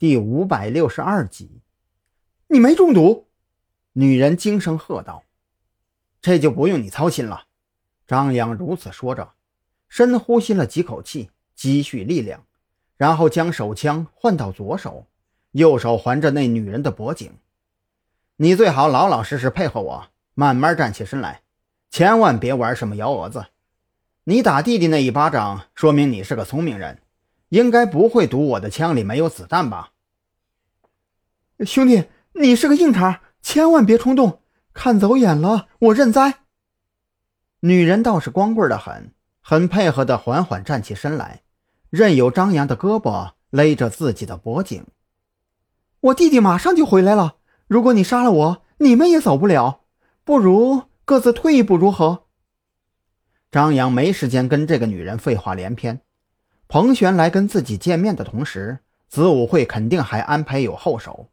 第五百六十二集，你没中毒？女人惊声喝道：“这就不用你操心了。”张扬如此说着，深呼吸了几口气，积蓄力量，然后将手枪换到左手，右手环着那女人的脖颈。你最好老老实实配合我，慢慢站起身来，千万别玩什么幺蛾子。你打弟弟那一巴掌，说明你是个聪明人。应该不会赌我的枪里没有子弹吧，兄弟，你是个硬茬，千万别冲动，看走眼了我认栽。女人倒是光棍的很，很配合的缓缓站起身来，任由张扬的胳膊勒着自己的脖颈。我弟弟马上就回来了，如果你杀了我，你们也走不了，不如各自退一步如何？张扬没时间跟这个女人废话连篇。彭璇来跟自己见面的同时，子午会肯定还安排有后手。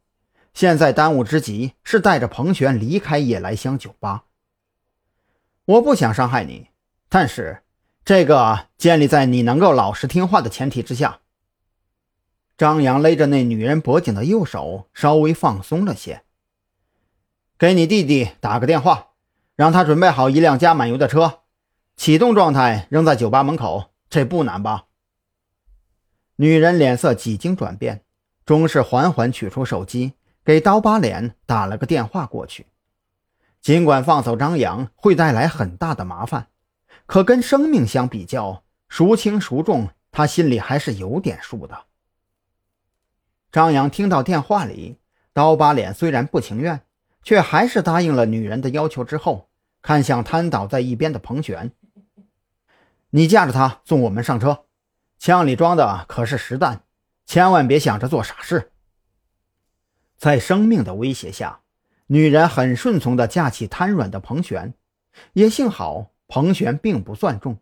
现在当务之急是带着彭璇离开夜来香酒吧。我不想伤害你，但是这个建立在你能够老实听话的前提之下。张扬勒着那女人脖颈的右手稍微放松了些。给你弟弟打个电话，让他准备好一辆加满油的车，启动状态扔在酒吧门口，这不难吧？女人脸色几经转变，终是缓缓取出手机，给刀疤脸打了个电话过去。尽管放走张扬会带来很大的麻烦，可跟生命相比较，孰轻孰重，他心里还是有点数的。张扬听到电话里，刀疤脸虽然不情愿，却还是答应了女人的要求。之后，看向瘫倒在一边的彭璇：“你架着他送我们上车。”枪里装的可是实弹，千万别想着做傻事。在生命的威胁下，女人很顺从地架起瘫软的彭璇。也幸好彭璇并不算重，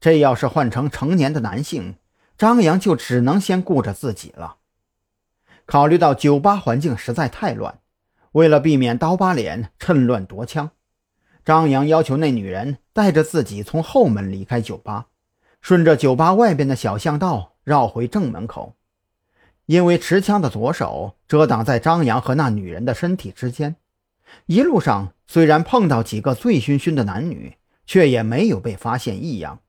这要是换成成年的男性，张扬就只能先顾着自己了。考虑到酒吧环境实在太乱，为了避免刀疤脸趁乱夺枪，张扬要求那女人带着自己从后门离开酒吧。顺着酒吧外边的小巷道绕回正门口，因为持枪的左手遮挡在张扬和那女人的身体之间。一路上虽然碰到几个醉醺醺的男女，却也没有被发现异样。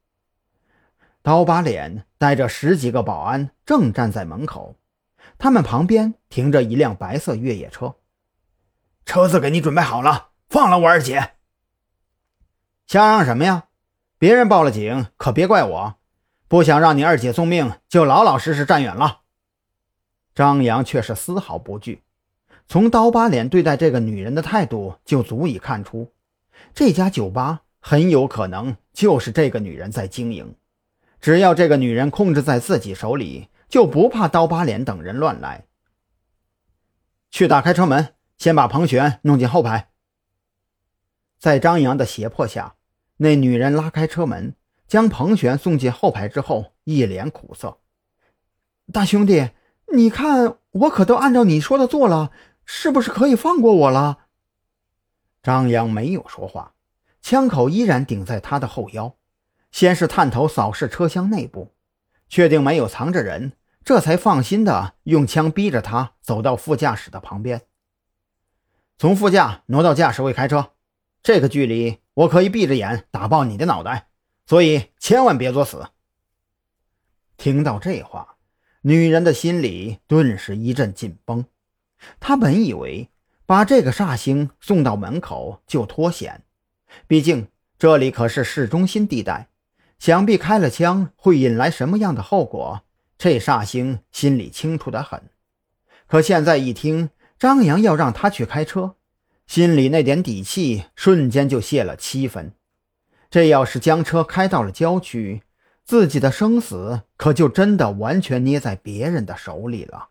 刀疤脸带着十几个保安正站在门口，他们旁边停着一辆白色越野车。车子给你准备好了，放了我二姐。想让什么呀？别人报了警，可别怪我。不想让你二姐送命，就老老实实站远了。张扬却是丝毫不惧，从刀疤脸对待这个女人的态度就足以看出，这家酒吧很有可能就是这个女人在经营。只要这个女人控制在自己手里，就不怕刀疤脸等人乱来。去打开车门，先把彭璇弄进后排。在张扬的胁迫下。那女人拉开车门，将彭璇送进后排之后，一脸苦涩：“大兄弟，你看我可都按照你说的做了，是不是可以放过我了？”张扬没有说话，枪口依然顶在他的后腰，先是探头扫视车厢内部，确定没有藏着人，这才放心的用枪逼着他走到副驾驶的旁边，从副驾挪到驾驶位开车，这个距离。我可以闭着眼打爆你的脑袋，所以千万别作死。听到这话，女人的心里顿时一阵紧绷。她本以为把这个煞星送到门口就脱险，毕竟这里可是市中心地带，想必开了枪会引来什么样的后果，这煞星心里清楚的很。可现在一听张扬要让他去开车，心里那点底气瞬间就泄了七分。这要是将车开到了郊区，自己的生死可就真的完全捏在别人的手里了。